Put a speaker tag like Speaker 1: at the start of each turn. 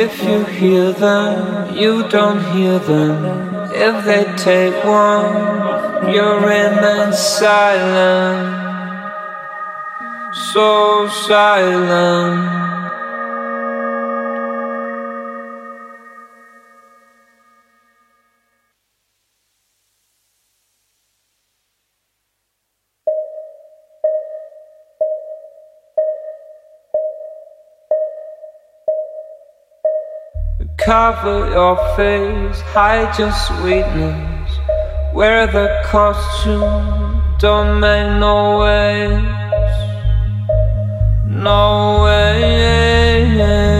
Speaker 1: If you hear them, you don't hear them. If they take one, you remain silent. So silent. Cover your face, hide your sweetness. Wear the costume, don't make no waves. No waves.